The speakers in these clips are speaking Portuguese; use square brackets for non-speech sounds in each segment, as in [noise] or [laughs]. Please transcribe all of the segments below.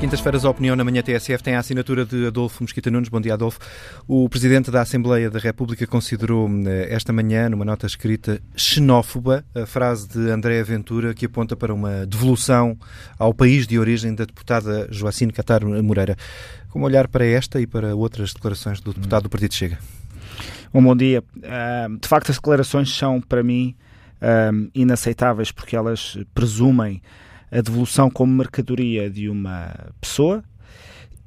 quintas-feiras, a opinião na manhã TSF tem a assinatura de Adolfo Mosquita Nunes. Bom dia, Adolfo. O Presidente da Assembleia da República considerou eh, esta manhã, numa nota escrita, xenófoba a frase de André Ventura que aponta para uma devolução ao país de origem da deputada Joacine Catar Moreira. Como olhar para esta e para outras declarações do deputado do Partido Chega? Bom dia. De facto, as declarações são, para mim, inaceitáveis porque elas presumem a devolução como mercadoria de uma pessoa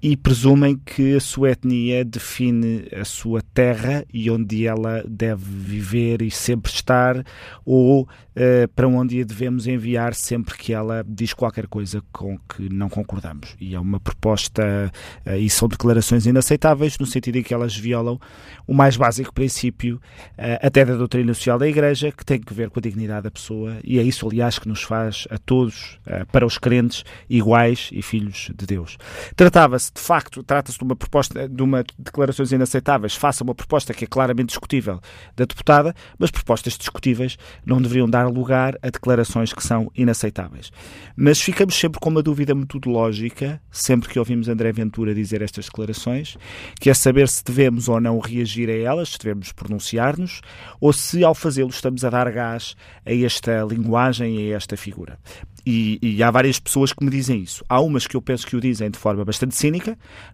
e presumem que a sua etnia define a sua terra e onde ela deve viver e sempre estar, ou uh, para onde a devemos enviar sempre que ela diz qualquer coisa com que não concordamos. E é uma proposta, uh, e são declarações inaceitáveis, no sentido em que elas violam o mais básico princípio, uh, até da doutrina social da Igreja, que tem que ver com a dignidade da pessoa, e é isso, aliás, que nos faz a todos, para os crentes, iguais e filhos de Deus. Tratava-se de facto trata-se de uma proposta, de uma declarações inaceitáveis, faça uma proposta que é claramente discutível da deputada, mas propostas discutíveis não deveriam dar lugar a declarações que são inaceitáveis. Mas ficamos sempre com uma dúvida metodológica, sempre que ouvimos André Ventura dizer estas declarações, que é saber se devemos ou não reagir a elas, se devemos pronunciar-nos, ou se ao fazê-lo estamos a dar gás a esta linguagem e a esta figura. E, e, há várias pessoas que me dizem isso. Há umas que eu penso que o dizem de forma bastante cínica,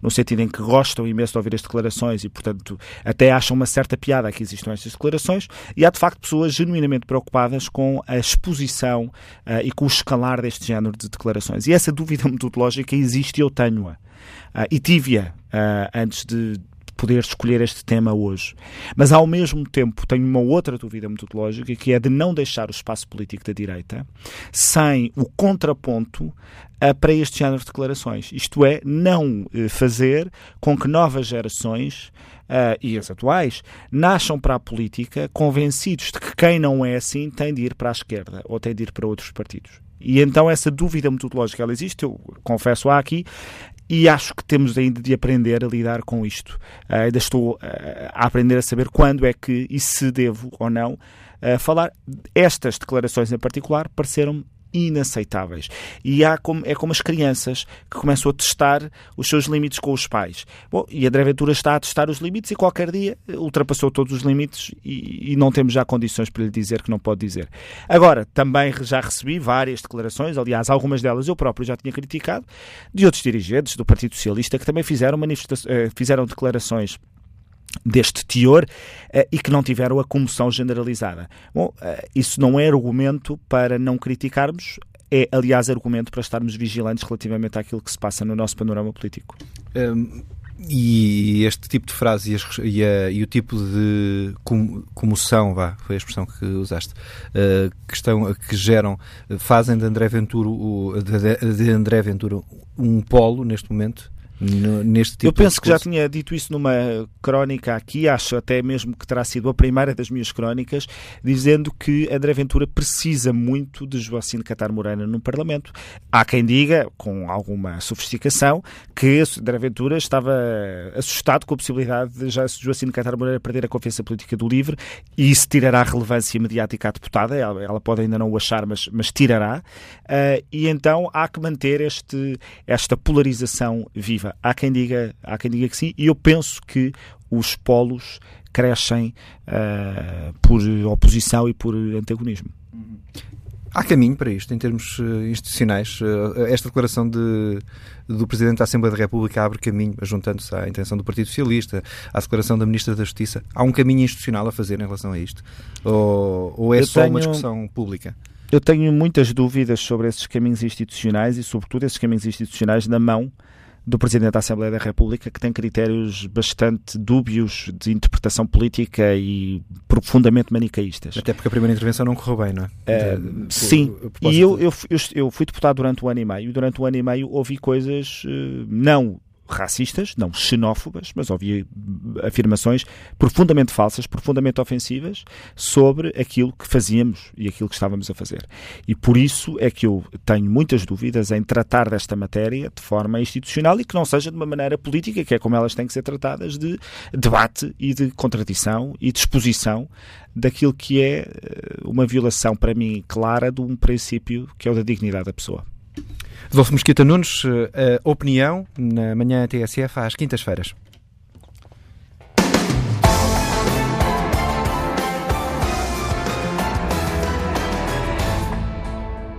no sentido em que gostam imenso de ouvir as declarações e, portanto, até acham uma certa piada que existam estas declarações. E há, de facto, pessoas genuinamente preocupadas com a exposição uh, e com o escalar deste género de declarações. E essa dúvida [laughs] metodológica existe e eu tenho-a. Uh, e tive-a uh, antes de, poder escolher este tema hoje. Mas, ao mesmo tempo, tenho uma outra dúvida metodológica, que é de não deixar o espaço político da direita sem o contraponto uh, para este género de declarações. Isto é, não uh, fazer com que novas gerações Uh, e as atuais, nasçam para a política convencidos de que quem não é assim tem de ir para a esquerda ou tem de ir para outros partidos. E então essa dúvida metodológica ela existe, eu confesso há aqui, e acho que temos ainda de aprender a lidar com isto. Uh, ainda estou uh, a aprender a saber quando é que e se devo ou não uh, falar. Estas declarações em particular pareceram inaceitáveis. E há como, é como as crianças que começam a testar os seus limites com os pais. Bom, e André Ventura está a testar os limites e qualquer dia ultrapassou todos os limites e, e, não temos já condições para lhe dizer que não pode dizer. Agora, também já recebi várias declarações, aliás, algumas delas eu próprio já tinha criticado, de outros dirigentes do Partido Socialista que também fizeram, eh, fizeram declarações deste teor uh, e que não tiveram a comoção generalizada. Bom, uh, isso não é argumento para não criticarmos, é, aliás, argumento para estarmos vigilantes relativamente àquilo que se passa no nosso panorama político. Um, e este tipo de frase e, as, e, a, e o tipo de com, comoção, vá, foi a expressão que usaste, uh, que, estão, que geram, fazem de André Ventura, o, de, de André Ventura um polo neste momento no, neste tipo Eu penso que já tinha dito isso numa crónica aqui, acho até mesmo que terá sido a primeira das minhas crónicas, dizendo que André Ventura precisa muito de Joacine Catar Moreira no Parlamento. Há quem diga, com alguma sofisticação, que André Ventura estava assustado com a possibilidade de Joacine Catar Moreira perder a confiança política do LIVRE e isso tirará relevância mediática à deputada, ela, ela pode ainda não o achar, mas, mas tirará. Uh, e então há que manter este, esta polarização viva. Há quem diga, há quem diga que sim, e eu penso que os polos crescem uh, por oposição e por antagonismo. Há caminho para isto, em termos uh, institucionais. Uh, esta declaração de, do Presidente da Assembleia da República abre caminho, juntando-se à intenção do Partido Socialista, à declaração da Ministra da Justiça. Há um caminho institucional a fazer em relação a isto? Ou, ou é Eu só tenho... uma discussão pública? Eu tenho muitas dúvidas sobre esses caminhos institucionais e, sobretudo, esses caminhos institucionais na mão do Presidente da Assembleia da República, que tem critérios bastante dúbios de interpretação política e profundamente manicaístas. Até porque a primeira intervenção não correu bem, não é? Uh, sim, e eu, eu, eu, fui deputado durante um ano e meio, e durante um ano e meio ouvi coisas uh, não racistas, não xenófobas, mas havia afirmações profundamente falsas, profundamente ofensivas sobre aquilo que fazíamos e aquilo que estávamos a fazer. E por isso é que eu tenho muitas dúvidas em tratar desta matéria de forma institucional e que não seja de uma maneira política, que é como elas têm que ser tratadas, de debate e de contradição e de exposição daquilo que é eh, uma violação, para mim, clara de um princípio que é o da dignidade da pessoa. Adolfo Mosquita Nunes, a opinião na manhã TSF às quintas-feiras.